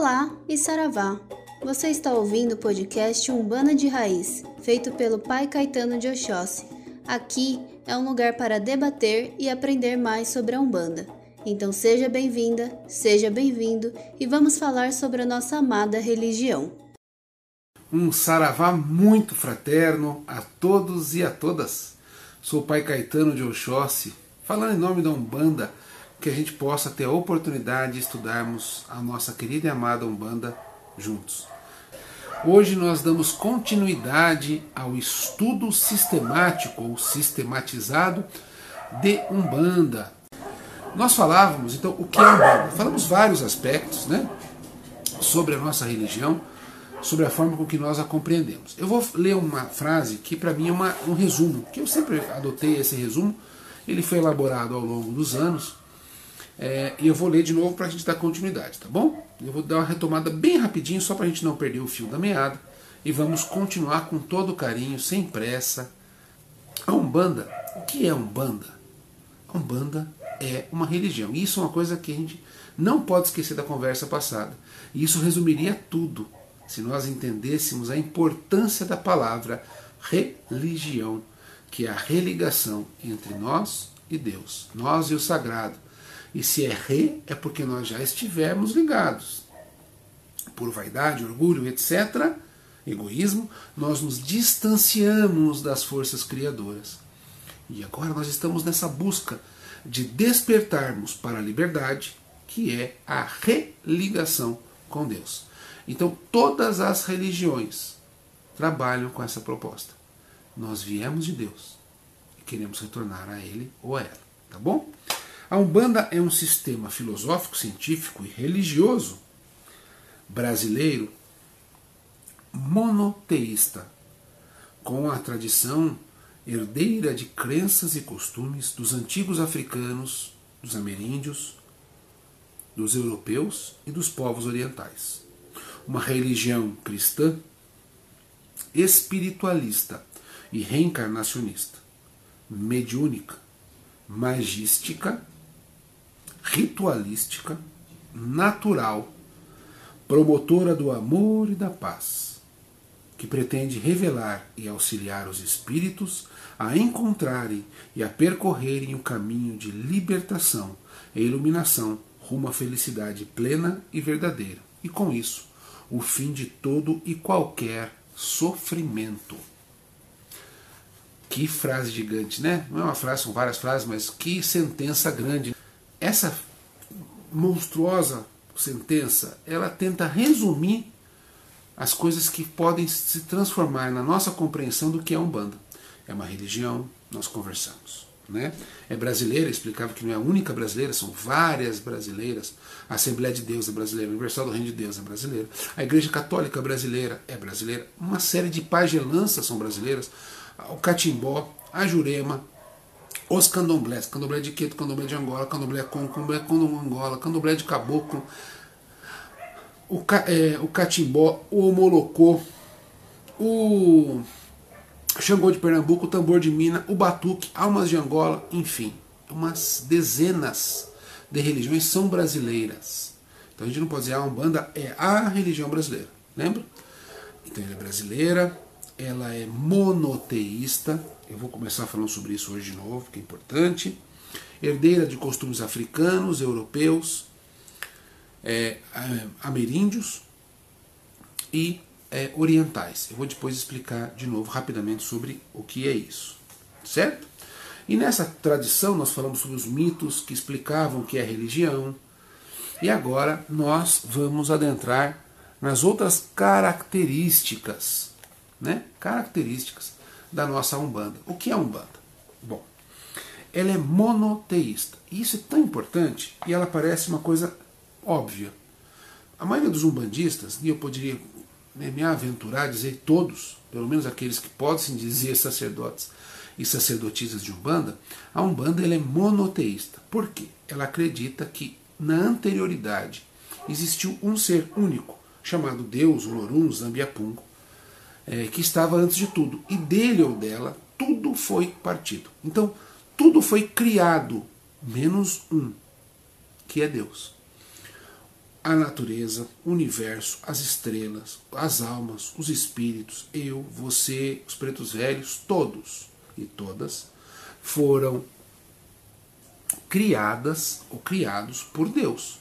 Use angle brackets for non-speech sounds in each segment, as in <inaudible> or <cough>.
Olá e Saravá! Você está ouvindo o podcast Umbanda de Raiz, feito pelo Pai Caetano de Oxóssi. Aqui é um lugar para debater e aprender mais sobre a Umbanda. Então seja bem-vinda, seja bem-vindo e vamos falar sobre a nossa amada religião. Um saravá muito fraterno a todos e a todas. Sou o Pai Caetano de Oxóssi, falando em nome da Umbanda, que a gente possa ter a oportunidade de estudarmos a nossa querida e amada Umbanda juntos. Hoje nós damos continuidade ao estudo sistemático ou sistematizado de Umbanda. Nós falávamos, então, o que é Umbanda? Falamos vários aspectos né, sobre a nossa religião, sobre a forma com que nós a compreendemos. Eu vou ler uma frase que para mim é uma, um resumo, que eu sempre adotei esse resumo, ele foi elaborado ao longo dos anos, é, e eu vou ler de novo para a gente dar continuidade, tá bom? Eu vou dar uma retomada bem rapidinho, só para a gente não perder o fio da meada, e vamos continuar com todo carinho, sem pressa. A Umbanda, o que é Umbanda? A Umbanda é uma religião, e isso é uma coisa que a gente não pode esquecer da conversa passada. E isso resumiria tudo se nós entendêssemos a importância da palavra religião, que é a religação entre nós e Deus, nós e o sagrado. E se é re, é porque nós já estivemos ligados. Por vaidade, orgulho, etc., egoísmo, nós nos distanciamos das forças criadoras. E agora nós estamos nessa busca de despertarmos para a liberdade, que é a religação com Deus. Então, todas as religiões trabalham com essa proposta. Nós viemos de Deus e queremos retornar a Ele ou a ela. Tá bom? A Umbanda é um sistema filosófico, científico e religioso brasileiro monoteísta, com a tradição herdeira de crenças e costumes dos antigos africanos, dos ameríndios, dos europeus e dos povos orientais. Uma religião cristã espiritualista e reencarnacionista, mediúnica, magística, ritualística, natural, promotora do amor e da paz, que pretende revelar e auxiliar os espíritos a encontrarem e a percorrerem o caminho de libertação e iluminação rumo à felicidade plena e verdadeira, e com isso o fim de todo e qualquer sofrimento. Que frase gigante, né? Não é uma frase, são várias frases, mas que sentença grande. Essa monstruosa sentença, ela tenta resumir as coisas que podem se transformar na nossa compreensão do que é Umbanda. É uma religião, nós conversamos né? É brasileira, explicava que não é a única brasileira, são várias brasileiras. A Assembleia de Deus é brasileira, Universal do Reino de Deus é brasileira, a Igreja Católica brasileira é brasileira, uma série de pagelanças são brasileiras, o Catimbó, a Jurema, os candomblés, candomblé de Queto, candomblé de Angola, candomblé Congo, candomblé Congo Angola, candomblé de Caboclo, o, é, o Catimbó, o Molocô, o Xangô de Pernambuco, o tambor de Minas, o batuque, almas de Angola, enfim, umas dezenas de religiões são brasileiras. Então a gente não pode dizer a Umbanda é a religião brasileira, lembra? Então ela é brasileira, ela é monoteísta, eu vou começar falando sobre isso hoje de novo, que é importante. Herdeira de costumes africanos, europeus, é, ameríndios e é, orientais. Eu vou depois explicar de novo rapidamente sobre o que é isso. Certo? E nessa tradição nós falamos sobre os mitos que explicavam o que é religião. E agora nós vamos adentrar nas outras características, né? Características da nossa Umbanda. O que é Umbanda? Bom, ela é monoteísta. E isso é tão importante e ela parece uma coisa óbvia. A maioria dos umbandistas, e eu poderia né, me aventurar a dizer todos, pelo menos aqueles que podem dizer sacerdotes e sacerdotisas de Umbanda, a Umbanda ela é monoteísta. Por quê? Ela acredita que na anterioridade existiu um ser único, chamado Deus, Olorum, Zambiapungo, é, que estava antes de tudo. E dele ou dela, tudo foi partido. Então, tudo foi criado, menos um, que é Deus. a natureza, o universo, as estrelas, as almas, os espíritos, eu, você, os pretos velhos, todos e todas foram criadas ou criados por Deus.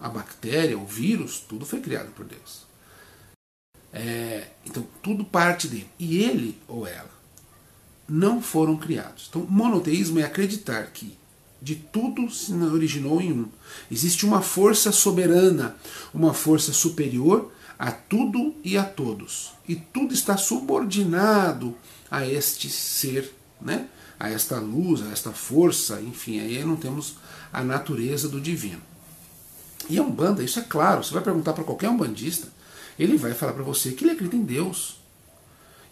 A bactéria, o vírus, tudo foi criado por Deus. É, então tudo parte dele. E ele ou ela não foram criados. Então, monoteísmo é acreditar que de tudo se originou em um. Existe uma força soberana, uma força superior a tudo e a todos. E tudo está subordinado a este ser, né? a esta luz, a esta força, enfim, aí não temos a natureza do divino. E a Umbanda, isso é claro, você vai perguntar para qualquer umbandista, ele vai falar para você que ele acredita em Deus.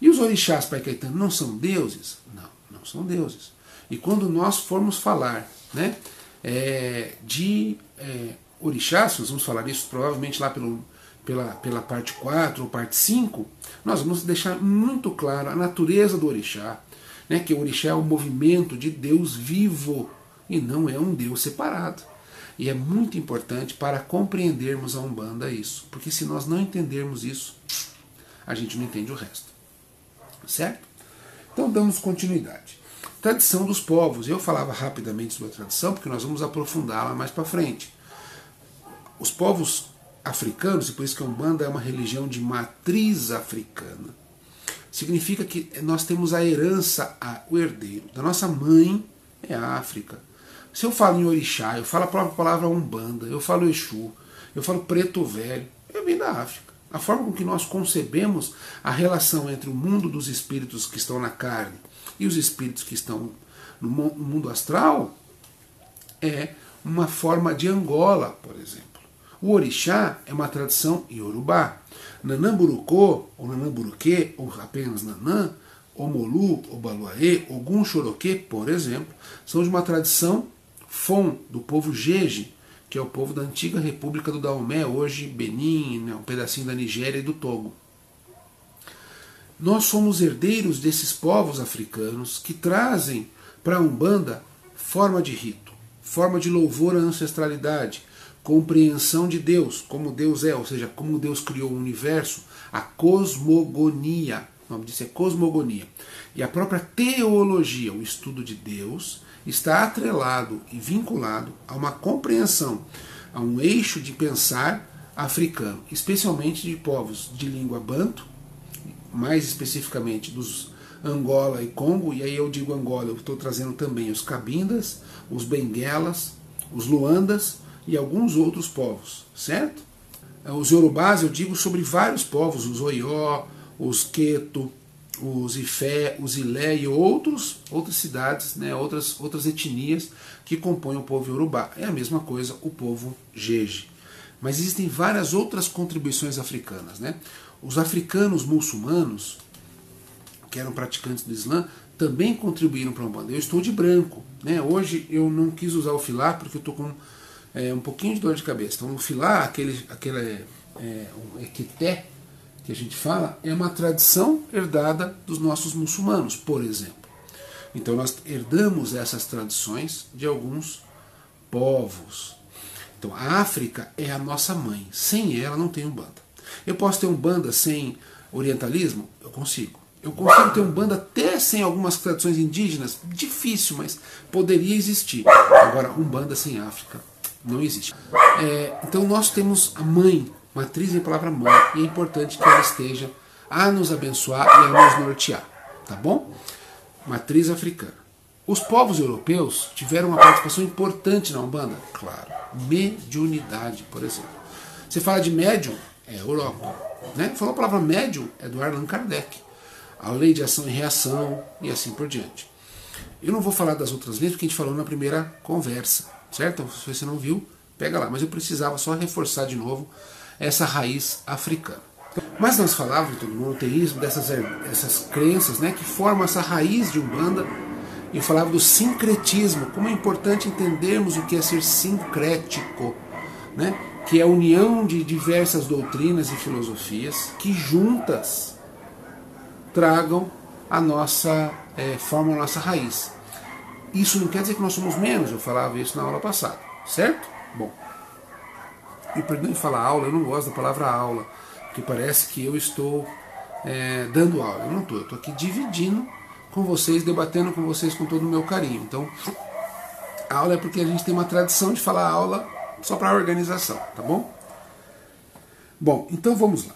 E os orixás, Pai Caetano, não são deuses? Não, não são deuses. E quando nós formos falar né, é, de é, orixás, nós vamos falar isso provavelmente lá pelo, pela, pela parte 4 ou parte 5, nós vamos deixar muito claro a natureza do orixá, né, que o orixá é um movimento de Deus vivo e não é um Deus separado. E é muito importante para compreendermos a Umbanda isso, porque se nós não entendermos isso, a gente não entende o resto. Certo? Então damos continuidade. Tradição dos povos. Eu falava rapidamente sobre a tradição, porque nós vamos aprofundá-la mais para frente. Os povos africanos, e por isso que a Umbanda é uma religião de matriz africana, significa que nós temos a herança, o herdeiro da nossa mãe é a África. Se eu falo em orixá, eu falo a própria palavra umbanda, eu falo exu, eu falo preto velho, eu vim da África. A forma com que nós concebemos a relação entre o mundo dos espíritos que estão na carne e os espíritos que estão no mundo astral é uma forma de Angola, por exemplo. O orixá é uma tradição iorubá. Nanamburucô, ou Nanamburuquê, ou apenas Nanã, Omolu, Obaluaê, Ogum Choroquê, por exemplo, são de uma tradição Fon, do povo Jeje, que é o povo da antiga República do Daomé, hoje Benin, né, um pedacinho da Nigéria e do Togo. Nós somos herdeiros desses povos africanos que trazem para a Umbanda forma de rito, forma de louvor à ancestralidade, compreensão de Deus, como Deus é, ou seja, como Deus criou o universo, a cosmogonia. O nome disso é cosmogonia. E a própria teologia, o estudo de Deus, está atrelado e vinculado a uma compreensão, a um eixo de pensar africano, especialmente de povos de língua banto, mais especificamente dos Angola e Congo, e aí eu digo Angola, eu estou trazendo também os cabindas, os benguelas, os luandas e alguns outros povos, certo? Os yorubás eu digo sobre vários povos, os oió, os queto, os Ifé, os Ilé e outros, outras cidades, né, outras, outras etnias que compõem o povo Yorubá. É a mesma coisa o povo Jeje. Mas existem várias outras contribuições africanas. Né? Os africanos muçulmanos, que eram praticantes do Islã, também contribuíram para a Umbanda. Eu estou de branco. Né? Hoje eu não quis usar o filá porque eu estou com é, um pouquinho de dor de cabeça. Então o filá, aquele, aquele é, é, um equité, que a gente fala é uma tradição herdada dos nossos muçulmanos, por exemplo. Então nós herdamos essas tradições de alguns povos. Então a África é a nossa mãe. Sem ela não tem umbanda. Eu posso ter umbanda sem orientalismo? Eu consigo. Eu consigo ter umbanda até sem algumas tradições indígenas? Difícil, mas poderia existir. Agora, umbanda sem África não existe. É, então nós temos a mãe matriz em palavra mãe, e é importante que ela esteja a nos abençoar e a nos nortear, tá bom? Matriz africana. Os povos europeus tiveram uma participação importante na Umbanda? Claro. Mediunidade, por exemplo. Você fala de médium, é Europa. Né? Falou a palavra médium, é do Allan Kardec. A lei de ação e reação e assim por diante. Eu não vou falar das outras leis porque a gente falou na primeira conversa, certo? Se você não viu, pega lá. Mas eu precisava só reforçar de novo essa raiz africana. Mas nós falávamos do monoteísmo, dessas essas crenças né, que formam essa raiz de Umbanda, e falava do sincretismo, como é importante entendermos o que é ser sincrético, né, que é a união de diversas doutrinas e filosofias que juntas tragam a nossa, é, formam a nossa raiz. Isso não quer dizer que nós somos menos, eu falava isso na aula passada, certo? Bom, me perdoe falar aula, eu não gosto da palavra aula, porque parece que eu estou é, dando aula. Eu não estou, eu estou aqui dividindo com vocês, debatendo com vocês com todo o meu carinho. Então, aula é porque a gente tem uma tradição de falar aula só para organização, tá bom? Bom, então vamos lá.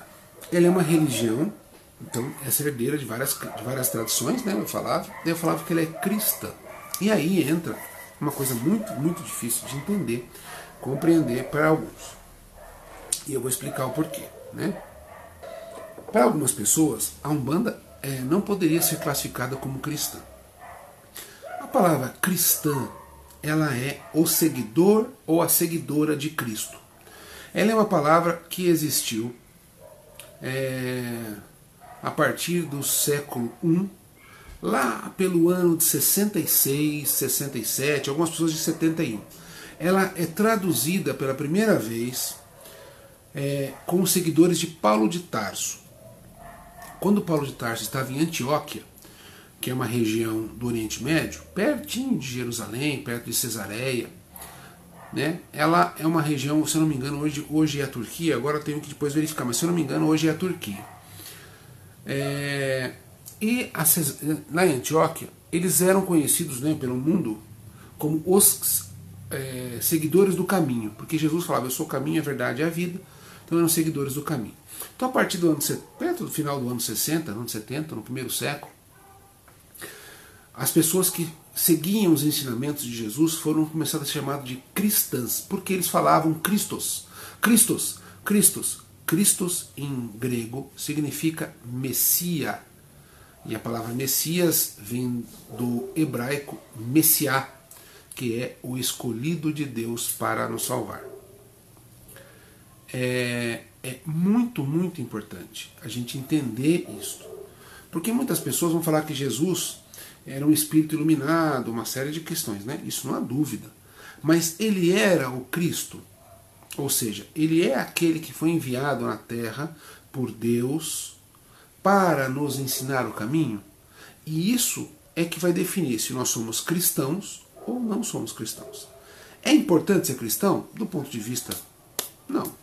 Ela é uma religião, então essa herdeira de várias, de várias tradições, né? Eu falava, eu falava que ela é cristã. E aí entra uma coisa muito, muito difícil de entender, compreender para alguns. E eu vou explicar o porquê, né? Para algumas pessoas, a Umbanda é, não poderia ser classificada como cristã. A palavra cristã, ela é o seguidor ou a seguidora de Cristo. Ela é uma palavra que existiu é, a partir do século I, lá pelo ano de 66, 67, algumas pessoas de 71. Ela é traduzida pela primeira vez é, com os seguidores de Paulo de Tarso. Quando Paulo de Tarso estava em Antioquia, que é uma região do Oriente Médio, pertinho de Jerusalém, perto de Cesareia, né? Ela é uma região, se eu não me engano, hoje, hoje é a Turquia, agora eu tenho que depois verificar, mas se eu não me engano, hoje é a Turquia. É, e a, lá em Antioquia, eles eram conhecidos né, pelo mundo como os é, seguidores do caminho, porque Jesus falava: Eu sou o caminho, a verdade e a vida, então eram seguidores do caminho. Então, a partir do ano perto do final do ano 60, ano 70, no primeiro século, as pessoas que seguiam os ensinamentos de Jesus foram começadas a ser chamadas de cristãs, porque eles falavam Christos. Christos, Christos. Christos em grego significa Messia. E a palavra Messias vem do hebraico Messiá, que é o escolhido de Deus para nos salvar. É, é muito, muito importante a gente entender isso. Porque muitas pessoas vão falar que Jesus era um espírito iluminado, uma série de questões, né? Isso não há dúvida. Mas ele era o Cristo, ou seja, ele é aquele que foi enviado na terra por Deus para nos ensinar o caminho. E isso é que vai definir se nós somos cristãos ou não somos cristãos. É importante ser cristão? Do ponto de vista, não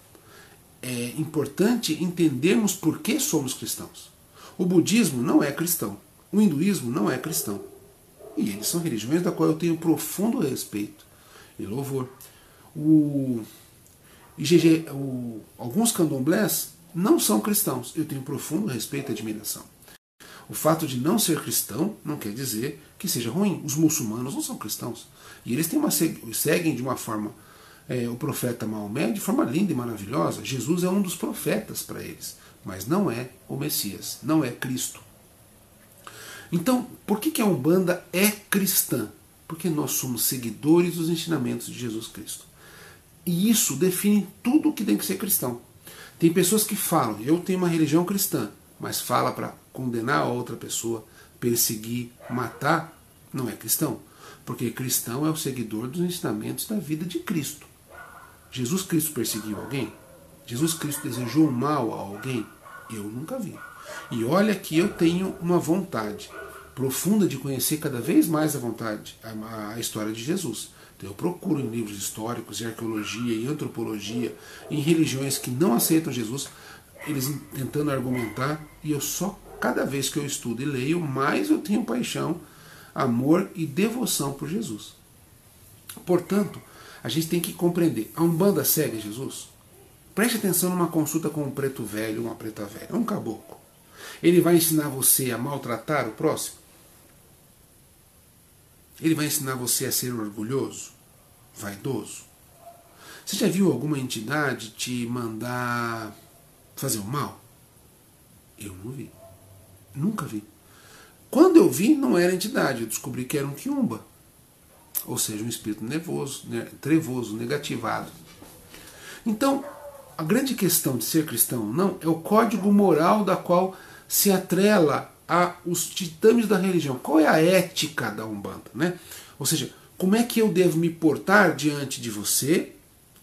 é importante entendermos por que somos cristãos. O budismo não é cristão, o hinduísmo não é cristão. E eles são religiões da qual eu tenho profundo respeito e louvor. O, IgG, o, alguns candomblés não são cristãos, eu tenho profundo respeito e admiração. O fato de não ser cristão não quer dizer que seja ruim. Os muçulmanos não são cristãos. E eles uma, seguem de uma forma é, o profeta Maomé de forma linda e maravilhosa. Jesus é um dos profetas para eles, mas não é o Messias, não é Cristo. Então, por que, que a Umbanda é cristã? Porque nós somos seguidores dos ensinamentos de Jesus Cristo. E isso define tudo o que tem que ser cristão. Tem pessoas que falam, eu tenho uma religião cristã, mas fala para condenar a outra pessoa, perseguir, matar, não é cristão. Porque cristão é o seguidor dos ensinamentos da vida de Cristo. Jesus Cristo perseguiu alguém? Jesus Cristo desejou mal a alguém? Eu nunca vi. E olha que eu tenho uma vontade profunda de conhecer cada vez mais a vontade, a, a história de Jesus. Então eu procuro em livros históricos, em arqueologia, em antropologia, em religiões que não aceitam Jesus, eles tentando argumentar, e eu só cada vez que eu estudo e leio, mais eu tenho paixão, amor e devoção por Jesus. Portanto, a gente tem que compreender. A Umbanda segue Jesus? Preste atenção numa consulta com um preto velho, uma preta velha, um caboclo. Ele vai ensinar você a maltratar o próximo? Ele vai ensinar você a ser orgulhoso, vaidoso? Você já viu alguma entidade te mandar fazer o mal? Eu não vi. Nunca vi. Quando eu vi, não era entidade, eu descobri que era um quiumba ou seja, um espírito nervoso, trevoso, negativado. Então, a grande questão de ser cristão ou não é o código moral da qual se atrela a os titames da religião. Qual é a ética da Umbanda? Né? Ou seja, como é que eu devo me portar diante de você,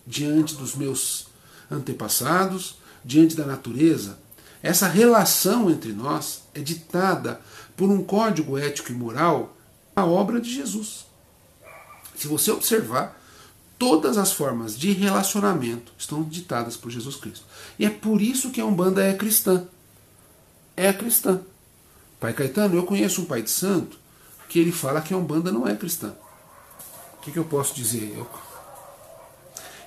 diante dos meus antepassados, diante da natureza? Essa relação entre nós é ditada por um código ético e moral, a obra de Jesus. Se você observar, todas as formas de relacionamento estão ditadas por Jesus Cristo. E é por isso que a Umbanda é cristã. É cristã. Pai Caetano, eu conheço um pai de santo que ele fala que a Umbanda não é cristã. O que, que eu posso dizer? Eu,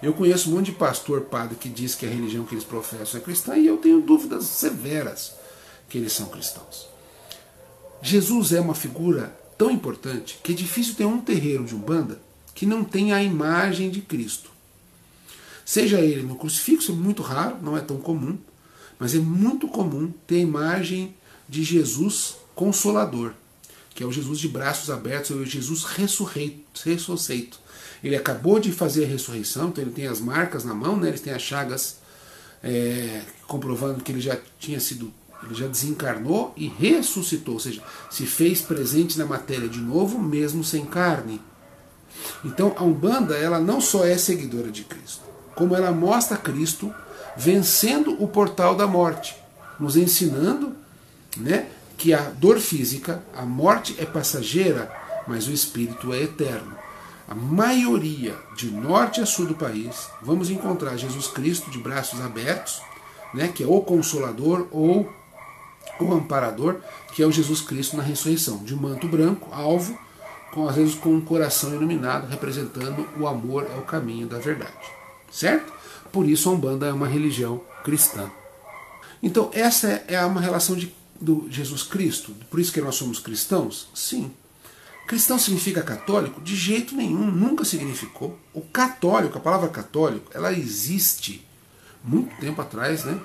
eu conheço um monte de pastor, padre, que diz que a religião que eles professam é cristã e eu tenho dúvidas severas que eles são cristãos. Jesus é uma figura tão importante que é difícil ter um terreiro de Umbanda que não tenha a imagem de Cristo. Seja ele no crucifixo, é muito raro, não é tão comum, mas é muito comum ter a imagem de Jesus consolador, que é o Jesus de braços abertos, é o Jesus ressurreito. Ele acabou de fazer a ressurreição, então ele tem as marcas na mão, né? ele tem as chagas é, comprovando que ele já tinha sido, ele já desencarnou e ressuscitou, ou seja, se fez presente na matéria de novo, mesmo sem carne. Então a Umbanda ela não só é seguidora de Cristo, como ela mostra Cristo vencendo o portal da morte, nos ensinando né, que a dor física, a morte é passageira, mas o espírito é eterno. A maioria, de norte a sul do país, vamos encontrar Jesus Cristo de braços abertos, né, que é o consolador ou o amparador, que é o Jesus Cristo na ressurreição, de manto branco, alvo, com, às vezes com um coração iluminado, representando o amor é o caminho da verdade. Certo? Por isso a Umbanda é uma religião cristã. Então essa é uma relação de do Jesus Cristo? Por isso que nós somos cristãos? Sim. Cristão significa católico? De jeito nenhum, nunca significou. O católico, a palavra católico, ela existe muito tempo atrás, né?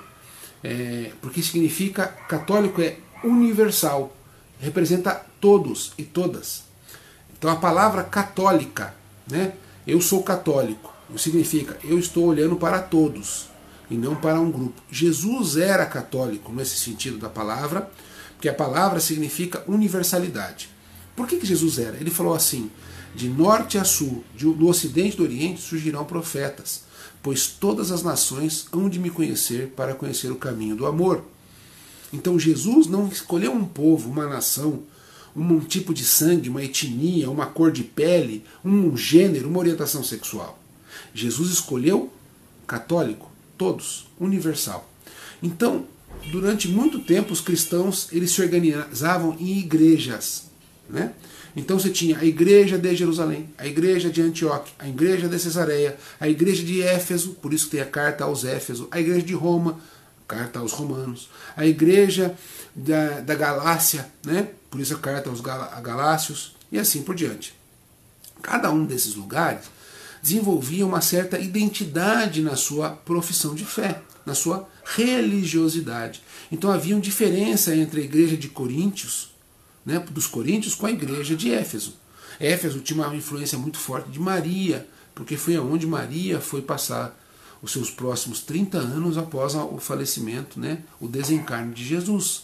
É, porque significa católico é universal, representa todos e todas. Então a palavra católica, né? Eu sou católico, significa eu estou olhando para todos e não para um grupo. Jesus era católico nesse sentido da palavra, porque a palavra significa universalidade. Por que, que Jesus era? Ele falou assim: de norte a sul, do ocidente e do oriente surgirão profetas, pois todas as nações hão de me conhecer para conhecer o caminho do amor. Então Jesus não escolheu um povo, uma nação, um tipo de sangue, uma etnia, uma cor de pele, um gênero, uma orientação sexual. Jesus escolheu católico, todos, universal. Então, durante muito tempo os cristãos eles se organizavam em igrejas, né? Então você tinha a igreja de Jerusalém, a igreja de Antioquia, a igreja de Cesareia, a igreja de Éfeso, por isso tem a carta aos Éfesos, a igreja de Roma, carta aos romanos, a igreja da, da Galácia, né? por isso a carta aos Galácios, e assim por diante. Cada um desses lugares desenvolvia uma certa identidade na sua profissão de fé, na sua religiosidade. Então havia uma diferença entre a igreja de Coríntios, né, dos Coríntios, com a igreja de Éfeso. Éfeso tinha uma influência muito forte de Maria, porque foi aonde Maria foi passar os seus próximos 30 anos após o falecimento, né, o desencarne de Jesus.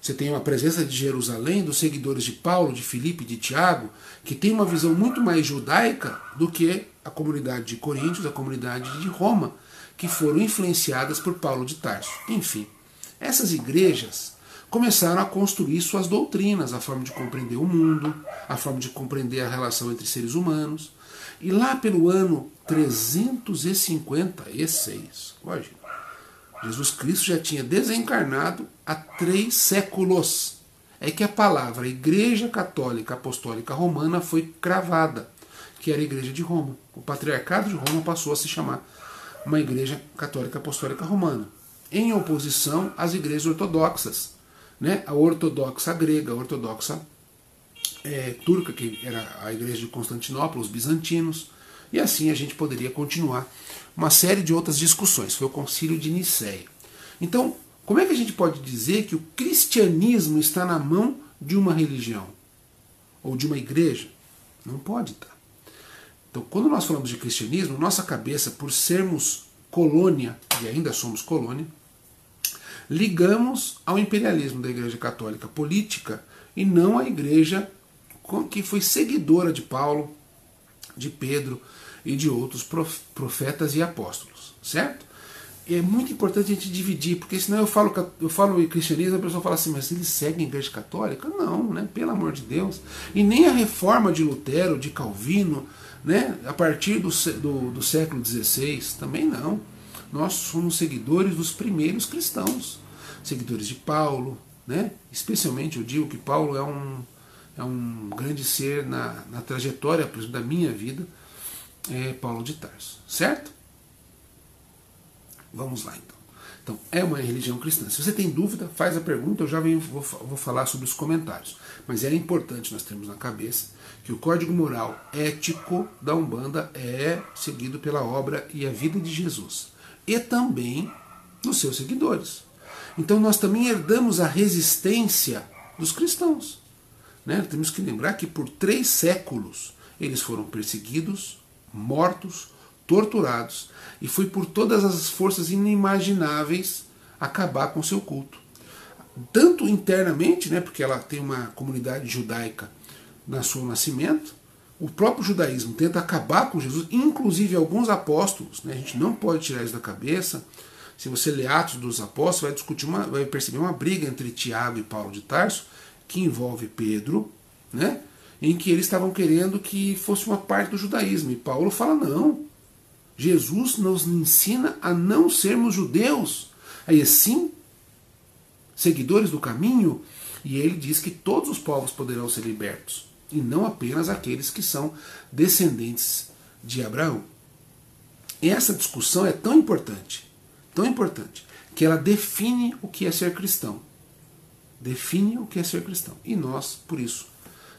Você tem uma presença de Jerusalém, dos seguidores de Paulo, de Filipe, de Tiago, que tem uma visão muito mais judaica do que a comunidade de Coríntios, a comunidade de Roma, que foram influenciadas por Paulo de Tarso. Enfim, essas igrejas começaram a construir suas doutrinas, a forma de compreender o mundo, a forma de compreender a relação entre seres humanos. E lá pelo ano 356, imagina, Jesus Cristo já tinha desencarnado há três séculos. É que a palavra Igreja Católica Apostólica Romana foi cravada, que era a Igreja de Roma. O Patriarcado de Roma passou a se chamar uma Igreja Católica Apostólica Romana, em oposição às igrejas ortodoxas, né? a ortodoxa grega, a ortodoxa é, turca, que era a Igreja de Constantinopla, os bizantinos, e assim a gente poderia continuar uma série de outras discussões. Foi o concílio de Nicéia. Então, como é que a gente pode dizer que o cristianismo está na mão de uma religião? Ou de uma igreja? Não pode estar. Então, quando nós falamos de cristianismo, nossa cabeça, por sermos colônia, e ainda somos colônia, ligamos ao imperialismo da Igreja Católica política e não à Igreja que foi seguidora de Paulo, de Pedro, e de outros profetas e apóstolos, certo? é muito importante a gente dividir, porque senão eu falo, eu falo cristianismo e a pessoa fala assim, mas eles seguem a igreja católica? Não, né? pelo amor de Deus. E nem a reforma de Lutero, de Calvino, né? a partir do, do, do século XVI, também não. Nós somos seguidores dos primeiros cristãos, seguidores de Paulo, né? especialmente eu digo que Paulo é um, é um grande ser na, na trajetória por exemplo, da minha vida, é Paulo de Tarso, certo? Vamos lá então. Então, é uma religião cristã. Se você tem dúvida, faz a pergunta, eu já venho, vou, vou falar sobre os comentários. Mas é importante nós termos na cabeça que o código moral ético da Umbanda é seguido pela obra e a vida de Jesus. E também dos seus seguidores. Então nós também herdamos a resistência dos cristãos. Né? Temos que lembrar que por três séculos eles foram perseguidos, mortos, torturados, e foi por todas as forças inimagináveis acabar com seu culto. Tanto internamente, né, porque ela tem uma comunidade judaica na seu nascimento, o próprio judaísmo tenta acabar com Jesus, inclusive alguns apóstolos, né, a gente não pode tirar isso da cabeça. Se você ler Atos dos Apóstolos, vai discutir uma, vai perceber uma briga entre Tiago e Paulo de Tarso, que envolve Pedro, né, em que eles estavam querendo que fosse uma parte do judaísmo. E Paulo fala: não, Jesus nos ensina a não sermos judeus, aí sim, seguidores do caminho, e ele diz que todos os povos poderão ser libertos, e não apenas aqueles que são descendentes de Abraão. Essa discussão é tão importante, tão importante, que ela define o que é ser cristão. Define o que é ser cristão. E nós, por isso,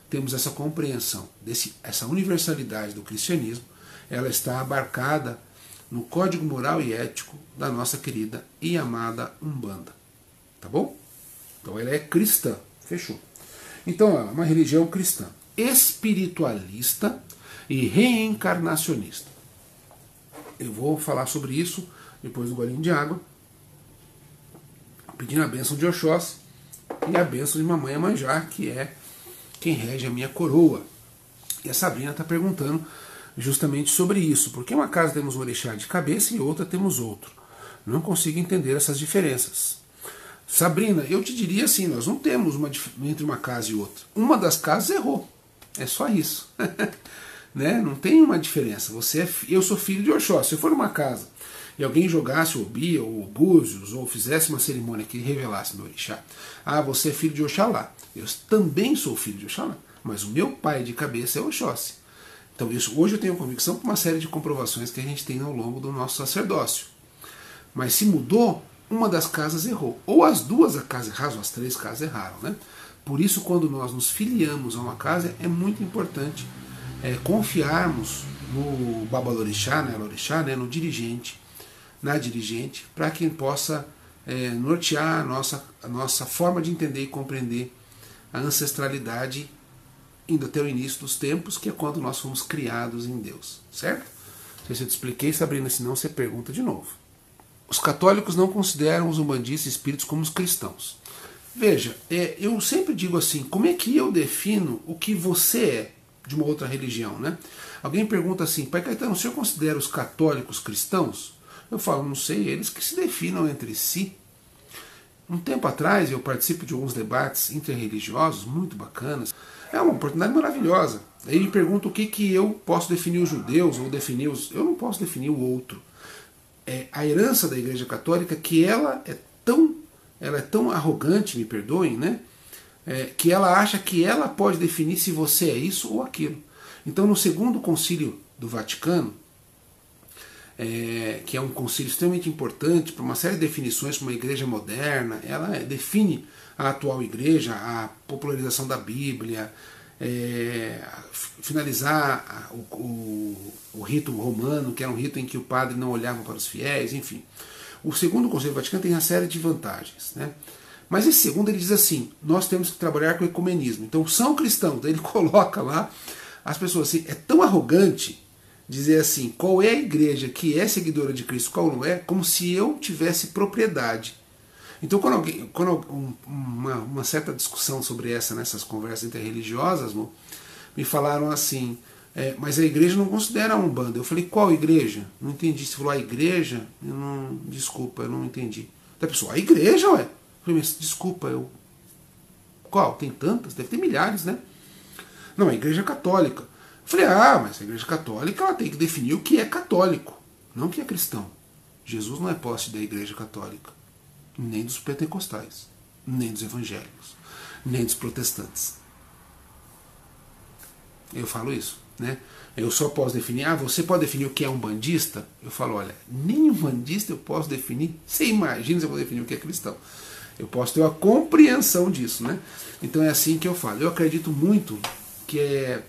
temos essa compreensão, desse, essa universalidade do cristianismo, ela está abarcada no código moral e ético da nossa querida e amada Umbanda. Tá bom? Então ela é cristã. Fechou. Então ela é uma religião cristã, espiritualista e reencarnacionista. Eu vou falar sobre isso depois do golinho de água, pedindo a bênção de Oxóssi e a bênção de Mamãe Manjar, que é quem rege a minha coroa. E a Sabrina está perguntando justamente sobre isso, porque uma casa temos um orixá de cabeça e outra temos outro. Não consigo entender essas diferenças. Sabrina, eu te diria assim, nós não temos uma entre uma casa e outra. Uma das casas errou. É só isso. <laughs> né? Não tem uma diferença. Você é, eu sou filho de Oxó. Se eu for numa casa e alguém jogasse o Bia ou o Búzios ou fizesse uma cerimônia que revelasse meu orixá, ah, você é filho de Oxalá. Eu também sou filho de Oxalá, mas o meu pai de cabeça é Oxóssi. Então, isso hoje eu tenho convicção por uma série de comprovações que a gente tem ao longo do nosso sacerdócio. Mas se mudou, uma das casas errou. Ou as duas casas erraram, ou as três casas erraram. Né? Por isso, quando nós nos filiamos a uma casa, é muito importante é, confiarmos no Babalorixá, né, Lorixá, né, no dirigente, na dirigente, para que possa é, nortear a nossa, a nossa forma de entender e compreender a ancestralidade indo até o início dos tempos, que é quando nós fomos criados em Deus, certo? Não sei se eu te expliquei, Sabrina, senão você pergunta de novo. Os católicos não consideram os umbandistas espíritos como os cristãos. Veja, é, eu sempre digo assim, como é que eu defino o que você é de uma outra religião, né? Alguém pergunta assim, Pai Caetano, o senhor considera os católicos cristãos? Eu falo, não sei, eles que se definam entre si. Um tempo atrás eu participo de alguns debates interreligiosos muito bacanas. É uma oportunidade maravilhosa. Aí me pergunta o que, que eu posso definir os judeus ou definir os. Eu não posso definir o outro. É a herança da Igreja Católica que ela é tão, ela é tão arrogante, me perdoem, né? É, que ela acha que ela pode definir se você é isso ou aquilo. Então, no segundo concílio do Vaticano, é, que é um concílio extremamente importante para uma série de definições para uma igreja moderna, ela define a atual igreja, a popularização da Bíblia, é, finalizar o, o, o, rito romano, que era um rito em que o padre não olhava para os fiéis, enfim. O segundo Conselho Vaticano tem uma série de vantagens. Né? Mas esse segundo ele diz assim: nós temos que trabalhar com o ecumenismo. Então, são cristãos, ele <laughs> coloca lá as pessoas assim, é tão arrogante dizer assim, qual é a igreja que é seguidora de Cristo, qual não é, como se eu tivesse propriedade então, quando, alguém, quando uma, uma, certa discussão sobre essa, nessas conversas interreligiosas, me falaram assim: É, mas a igreja não considera a Umbanda. Eu falei, qual igreja? Não entendi. Você falou, a igreja? Eu não, desculpa, eu não entendi. Da pessoa, a igreja, ué. Eu falei, mas desculpa, eu. Qual? Tem tantas? Deve ter milhares, né? Não, a igreja católica. Falei, ah, mas a igreja católica ela tem que definir o que é católico, não o que é cristão. Jesus não é posse da igreja católica, nem dos pentecostais, nem dos evangélicos, nem dos protestantes. Eu falo isso, né? Eu só posso definir, ah, você pode definir o que é um bandista? Eu falo, olha, nem um bandista eu posso definir. Você imagina se eu vou definir o que é cristão. Eu posso ter uma compreensão disso, né? Então é assim que eu falo. Eu acredito muito que é,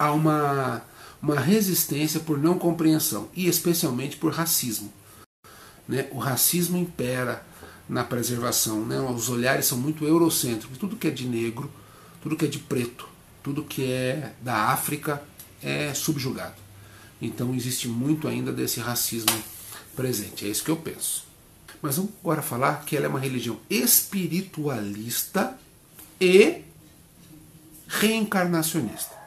há uma, uma resistência por não compreensão, e especialmente por racismo. Né? O racismo impera na preservação, né? os olhares são muito eurocêntricos, tudo que é de negro, tudo que é de preto, tudo que é da África é subjugado. Então existe muito ainda desse racismo presente, é isso que eu penso. Mas vamos agora falar que ela é uma religião espiritualista e reencarnacionista.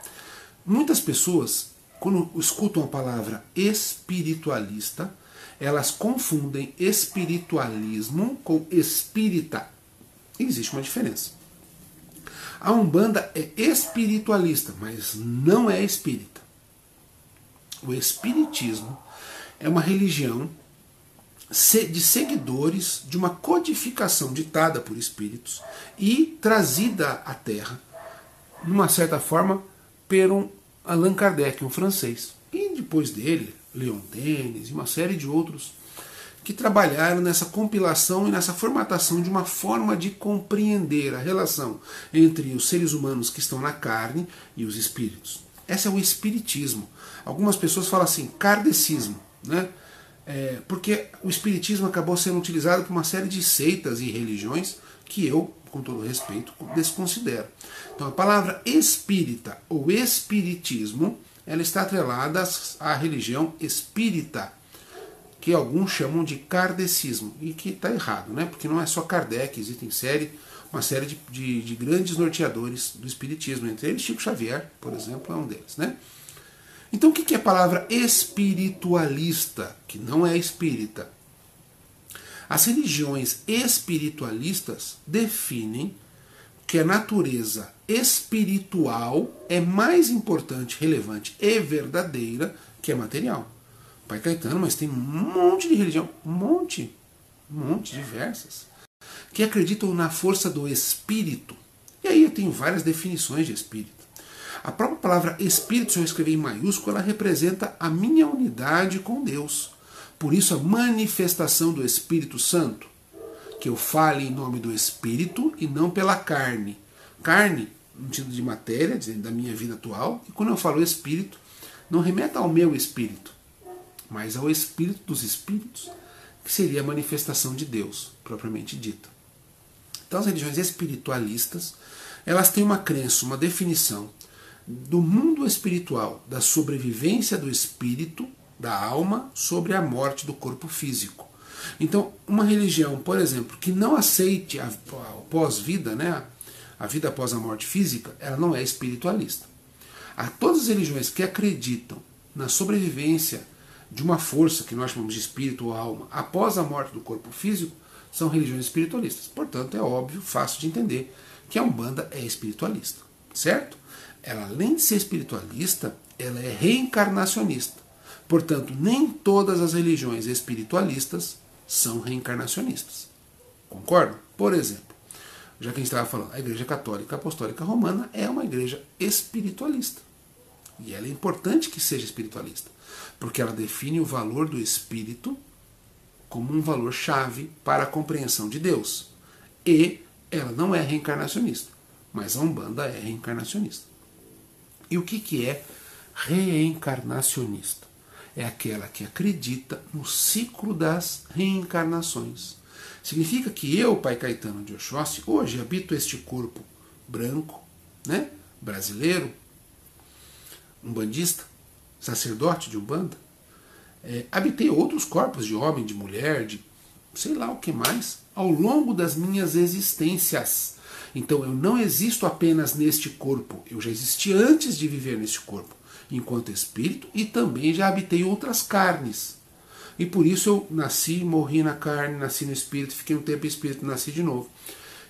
Muitas pessoas, quando escutam a palavra espiritualista, elas confundem espiritualismo com espírita. existe uma diferença. A Umbanda é espiritualista, mas não é espírita. O espiritismo é uma religião de seguidores de uma codificação ditada por espíritos e trazida à Terra numa certa forma, por um Allan Kardec, um francês. E depois dele, Leon Denis e uma série de outros que trabalharam nessa compilação e nessa formatação de uma forma de compreender a relação entre os seres humanos que estão na carne e os espíritos. Esse é o espiritismo. Algumas pessoas falam assim, kardecismo, né? É, porque o espiritismo acabou sendo utilizado por uma série de seitas e religiões que eu, com todo respeito, desconsidero. Então a palavra espírita ou espiritismo, ela está atrelada à religião espírita, que alguns chamam de kardecismo, e que está errado, né? porque não é só Kardec, existem série, uma série de, de, de, grandes norteadores do espiritismo, entre eles Chico Xavier, por exemplo, é um deles. Né? Então o que é a palavra espiritualista, que não é espírita? As religiões espiritualistas definem que a natureza espiritual é mais importante, relevante e verdadeira que a material. Pai Caetano, mas tem um monte de religião, um monte, um monte, diversas, que acreditam na força do espírito. E aí eu tenho várias definições de espírito. A própria palavra espírito, se eu escrever em maiúsculo, ela representa a minha unidade com Deus. Por isso, a manifestação do Espírito Santo, que eu fale em nome do Espírito e não pela carne. Carne, no sentido de matéria, da minha vida atual, e quando eu falo Espírito, não remeta ao meu espírito, mas ao Espírito dos Espíritos, que seria a manifestação de Deus, propriamente dita. Então, as religiões espiritualistas, elas têm uma crença, uma definição do mundo espiritual, da sobrevivência do espírito da alma sobre a morte do corpo físico. Então, uma religião, por exemplo, que não aceite a pós-vida, né, a vida após a morte física, ela não é espiritualista. A todas as religiões que acreditam na sobrevivência de uma força que nós chamamos de espírito ou alma após a morte do corpo físico são religiões espiritualistas. Portanto, é óbvio, fácil de entender que a Umbanda é espiritualista, certo? Ela além de ser espiritualista, ela é reencarnacionista. Portanto, nem todas as religiões espiritualistas são reencarnacionistas. Concordo? Por exemplo, já que a gente estava falando, a Igreja Católica Apostólica Romana é uma igreja espiritualista. E ela é importante que seja espiritualista, porque ela define o valor do espírito como um valor chave para a compreensão de Deus. E ela não é reencarnacionista, mas a Umbanda é reencarnacionista. E o que, que é reencarnacionista? É aquela que acredita no ciclo das reencarnações. Significa que eu, Pai Caetano de Oxóssi, hoje habito este corpo branco, né, brasileiro, um bandista, sacerdote de Umbanda, é, habitei outros corpos de homem, de mulher, de sei lá o que mais, ao longo das minhas existências. Então eu não existo apenas neste corpo, eu já existi antes de viver neste corpo. Enquanto espírito e também já habitei outras carnes. E por isso eu nasci, morri na carne, nasci no espírito, fiquei um tempo em espírito, nasci de novo.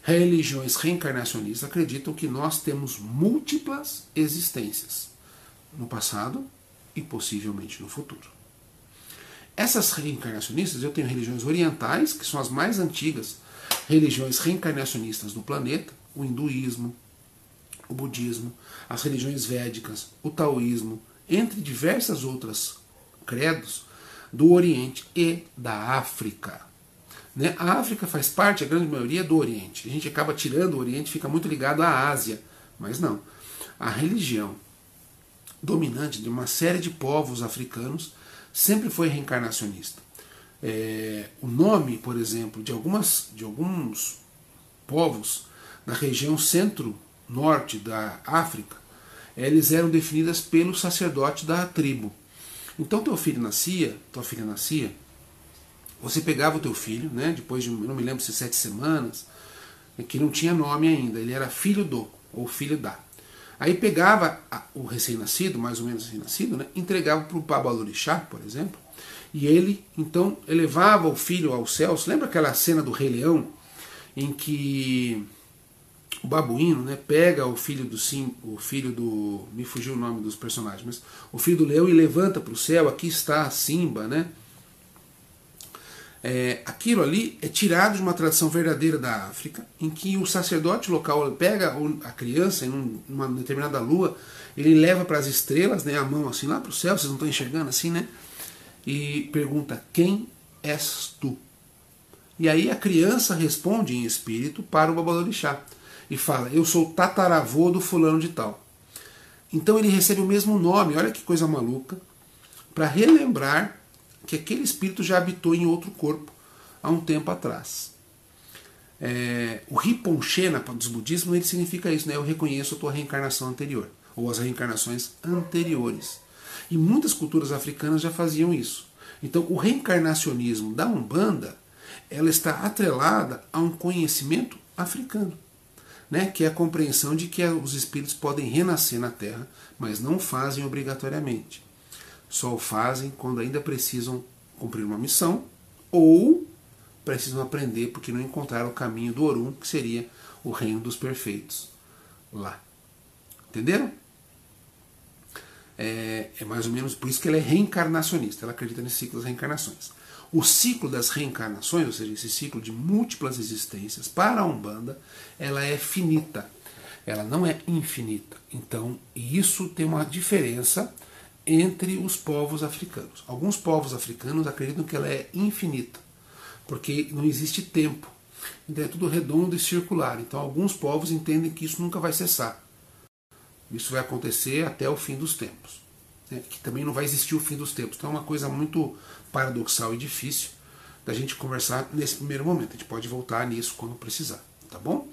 Religiões reencarnacionistas acreditam que nós temos múltiplas existências no passado e possivelmente no futuro. Essas reencarnacionistas, eu tenho religiões orientais, que são as mais antigas religiões reencarnacionistas do planeta, o hinduísmo, o budismo, as religiões védicas, o taoísmo, entre diversas outras credos do Oriente e da África. Né? A África faz parte, a grande maioria, do Oriente. A gente acaba tirando o Oriente, fica muito ligado à Ásia. Mas não. A religião dominante de uma série de povos africanos sempre foi reencarnacionista. É, o nome, por exemplo, de, algumas, de alguns povos da região centro-norte da África, eles eram definidas pelo sacerdote da tribo. Então teu filho nascia, tua filha nascia, você pegava o teu filho, né, depois de, não me lembro se sete semanas, que não tinha nome ainda, ele era filho do, ou filho da. Aí pegava o recém-nascido, mais ou menos recém-nascido, né, entregava para o Babalorixá, por exemplo, e ele então elevava o filho aos céus. Lembra aquela cena do Rei Leão, em que o babuíno né, pega o filho do sim, o filho do. me fugiu o nome dos personagens, mas o filho do leão e levanta para o céu, aqui está Simba, né? É, aquilo ali é tirado de uma tradição verdadeira da África, em que o sacerdote local pega a criança em uma determinada lua, ele leva para as estrelas, né, a mão assim lá para o céu, vocês não estão enxergando assim, né? E pergunta: Quem és tu? E aí a criança responde em espírito para o Babalorixá e fala: Eu sou tataravô do fulano de tal. Então ele recebe o mesmo nome, olha que coisa maluca, para relembrar que aquele espírito já habitou em outro corpo há um tempo atrás. É, o Riponchena dos budismos ele significa isso, né? Eu reconheço a tua reencarnação anterior, ou as reencarnações anteriores. E muitas culturas africanas já faziam isso. Então, o reencarnacionismo da Umbanda, ela está atrelada a um conhecimento africano, né? Que é a compreensão de que os espíritos podem renascer na Terra, mas não fazem obrigatoriamente só o fazem quando ainda precisam cumprir uma missão ou precisam aprender porque não encontraram o caminho do Orum, que seria o reino dos perfeitos lá. Entenderam? É, é, mais ou menos por isso que ela é reencarnacionista, ela acredita nesse ciclo das reencarnações. O ciclo das reencarnações, ou seja, esse ciclo de múltiplas existências, para a Umbanda, ela é finita, ela não é infinita. Então, isso tem uma diferença entre os povos africanos. Alguns povos africanos acreditam que ela é infinita, porque não existe tempo. Então é tudo redondo e circular. Então alguns povos entendem que isso nunca vai cessar. Isso vai acontecer até o fim dos tempos. Né? Que também não vai existir o fim dos tempos. Então é uma coisa muito paradoxal e difícil da gente conversar nesse primeiro momento. A gente pode voltar nisso quando precisar, tá bom?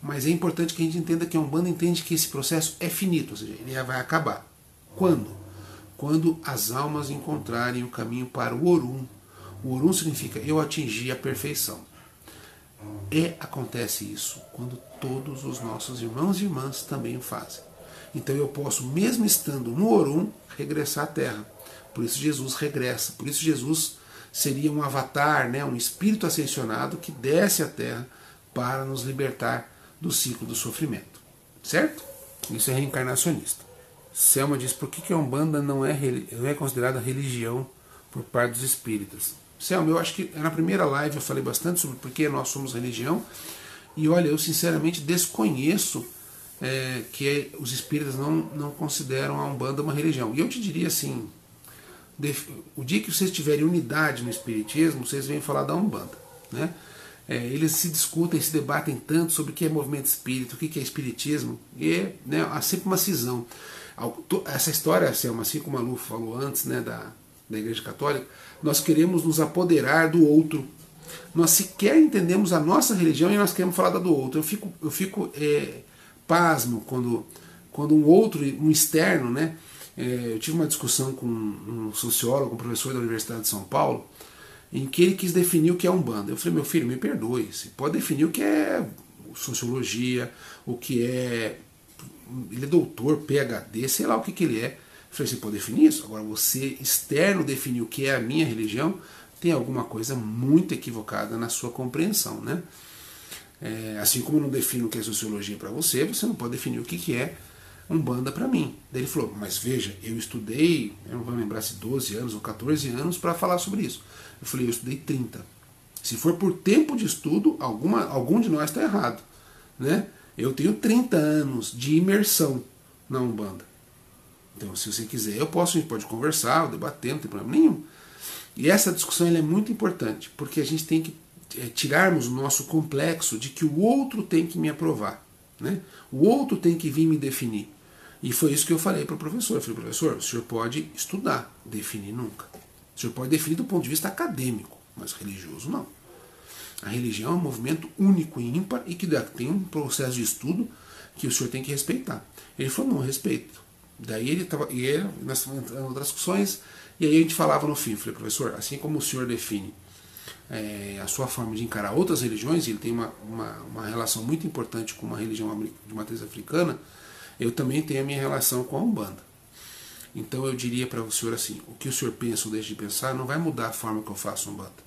Mas é importante que a gente entenda que a Umbanda entende que esse processo é finito, ou seja, ele vai acabar. Quando? quando as almas encontrarem o caminho para o Orum. O Orum significa eu atingi a perfeição. E acontece isso quando todos os nossos irmãos e irmãs também o fazem. Então eu posso, mesmo estando no Orum, regressar à Terra. Por isso Jesus regressa. Por isso Jesus seria um avatar, né, um espírito ascensionado que desce à Terra para nos libertar do ciclo do sofrimento. Certo? Isso é reencarnacionista. Selma diz por que, que a Umbanda não é, não é considerada religião por parte dos espíritas. Selma, eu acho que na primeira live eu falei bastante sobre por que nós somos religião. E olha, eu sinceramente desconheço é, que os espíritas não, não consideram a Umbanda uma religião. E eu te diria assim: o dia que vocês tiverem unidade no Espiritismo, vocês vêm falar da Umbanda. Né? É, eles se discutem, se debatem tanto sobre o que é movimento espírita, o que é Espiritismo, e né, há sempre uma cisão. Essa história, Selma, assim como a Lu falou antes né, da, da Igreja Católica, nós queremos nos apoderar do outro. Nós sequer entendemos a nossa religião e nós queremos falar da do outro. Eu fico, eu fico é, pasmo quando, quando um outro, um externo, né? É, eu tive uma discussão com um sociólogo, um professor da Universidade de São Paulo, em que ele quis definir o que é Umbanda. Eu falei, meu filho, me perdoe, você pode definir o que é sociologia, o que é ele é doutor, PhD, sei lá o que, que ele é. falei, você pode definir isso? Agora você externo definir o que é a minha religião, tem alguma coisa muito equivocada na sua compreensão, né? É, assim como eu não defino o que é sociologia para você, você não pode definir o que, que é Umbanda para mim. Daí ele falou, mas veja, eu estudei, eu não vou lembrar se 12 anos ou 14 anos para falar sobre isso. Eu falei, eu estudei 30. Se for por tempo de estudo, alguma, algum de nós está errado. Né? Eu tenho 30 anos de imersão na Umbanda. Então, se você quiser, eu posso, a gente pode conversar, debater, não tem problema nenhum. E essa discussão é muito importante, porque a gente tem que é, tirarmos o nosso complexo de que o outro tem que me aprovar. Né? O outro tem que vir me definir. E foi isso que eu falei para o professor. Eu falei, professor, o senhor pode estudar, definir nunca. O senhor pode definir do ponto de vista acadêmico, mas religioso não. A religião é um movimento único e ímpar e que tem um processo de estudo que o senhor tem que respeitar. Ele falou, não, respeito. Daí ele estava, e ele, nós outras discussões, e aí a gente falava no fim, eu falei, professor, assim como o senhor define é, a sua forma de encarar outras religiões, ele tem uma, uma, uma, relação muito importante com uma religião de matriz africana, eu também tenho a minha relação com a Umbanda. Então eu diria para o senhor assim, o que o senhor pensa ou deixa de pensar não vai mudar a forma que eu faço Umbanda.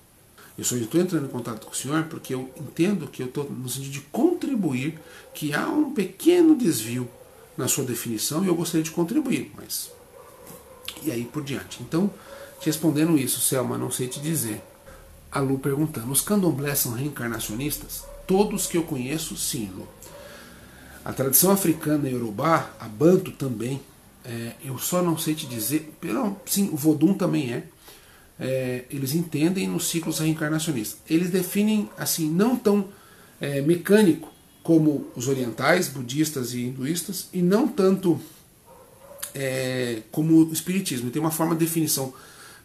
Eu só estou entrando em contato com o senhor porque eu entendo que eu estou no sentido de contribuir, que há um pequeno desvio na sua definição e eu gostaria de contribuir, mas. E aí por diante. Então, te respondendo isso, Selma, não sei te dizer. A Lu perguntando: os candomblés são reencarnacionistas? Todos que eu conheço, sim, Lu. A tradição africana urubá, a banto também, é, eu só não sei te dizer, pelo, sim, o vodum também é, é, eles entendem nos ciclos reencarnacionistas. Eles definem assim, não tão é, mecânico como os orientais, budistas e hinduístas, e não tanto é, como o espiritismo. Tem uma forma de definição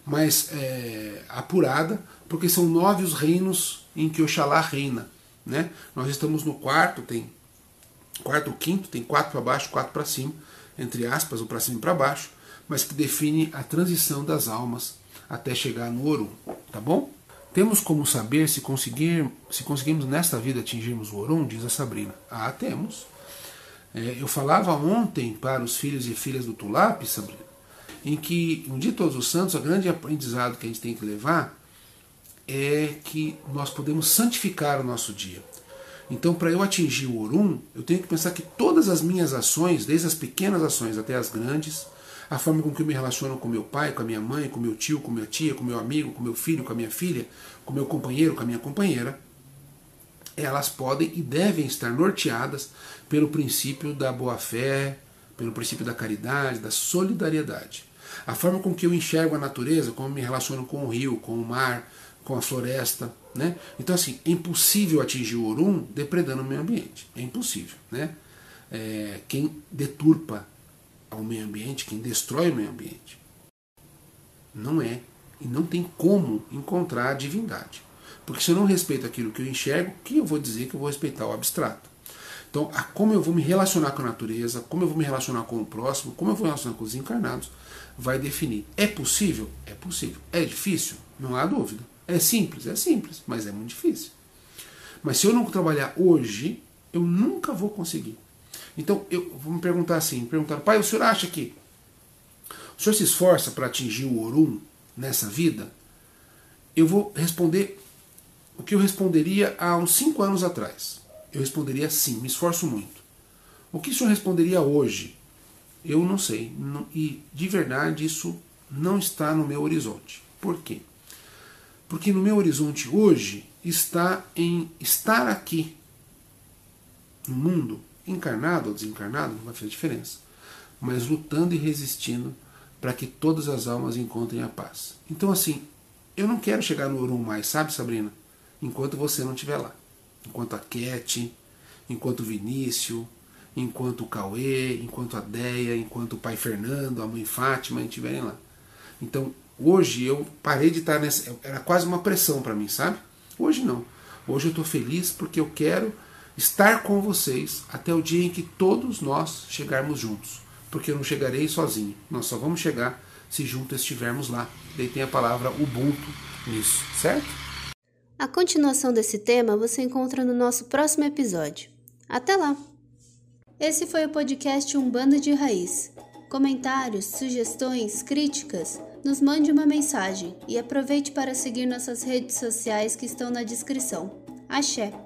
mais é, apurada, porque são nove os reinos em que Oxalá reina. Né? Nós estamos no quarto, tem quarto ou quinto, tem quatro para baixo, quatro para cima, entre aspas, ou para cima e para baixo, mas que define a transição das almas até chegar no Ouro, tá bom? Temos como saber se, conseguir, se conseguimos nesta vida atingirmos o Orum, diz a Sabrina. Ah, temos. É, eu falava ontem para os filhos e filhas do Tulap, Sabrina, em que um dia todos os santos, o grande aprendizado que a gente tem que levar é que nós podemos santificar o nosso dia. Então, para eu atingir o Orum, eu tenho que pensar que todas as minhas ações, desde as pequenas ações até as grandes, a forma com que eu me relaciono com meu pai, com a minha mãe, com meu tio, com minha tia, com meu amigo, com meu filho, com a minha filha, com meu companheiro, com a minha companheira, elas podem e devem estar norteadas pelo princípio da boa-fé, pelo princípio da caridade, da solidariedade. A forma com que eu enxergo a natureza, como me relaciono com o rio, com o mar, com a floresta, né? Então assim, é impossível atingir o Orum depredando o meio ambiente. É impossível, né? É, quem deturpa ao meio ambiente, quem destrói o meio ambiente. Não é e não tem como encontrar a divindade. Porque se eu não respeito aquilo que eu enxergo, que eu vou dizer que eu vou respeitar o abstrato? Então, como eu vou me relacionar com a natureza, como eu vou me relacionar com o próximo, como eu vou me relacionar com os encarnados, vai definir. É possível? É possível. É difícil? Não há dúvida. É simples? É simples, mas é muito difícil. Mas se eu não trabalhar hoje, eu nunca vou conseguir. Então, eu vou me perguntar assim, perguntar, pai, o senhor acha que o senhor se esforça para atingir o Orum nessa vida? Eu vou responder o que eu responderia há uns cinco anos atrás. Eu responderia sim, me esforço muito. O que o senhor responderia hoje? Eu não sei. e de verdade isso não está no meu horizonte. Por quê? Porque no meu horizonte hoje está em estar aqui no mundo encarnado ou desencarnado, não vai fazer diferença, mas lutando e resistindo para que todas as almas encontrem a paz. Então, assim, eu não quero chegar no Orum mais, sabe, Sabrina? Enquanto você não estiver lá. Enquanto a Cat, enquanto o Vinícius, enquanto o Cauê, enquanto a Deia, enquanto o pai Fernando, a mãe Fátima estiverem lá. Então, hoje eu parei de estar nessa. Era quase uma pressão para mim, sabe? Hoje não. Hoje eu estou feliz porque eu quero estar com vocês até o dia em que todos nós chegarmos juntos. Porque eu não chegarei sozinho. Nós só vamos chegar se juntos estivermos lá. Daí tem a palavra Ubuntu nisso, certo? A continuação desse tema você encontra no nosso próximo episódio. Até lá! Esse foi o podcast Umbanda de Raiz. Comentários, sugestões, críticas? Nos mande uma mensagem e aproveite para seguir nossas redes sociais que estão na descrição. Axé!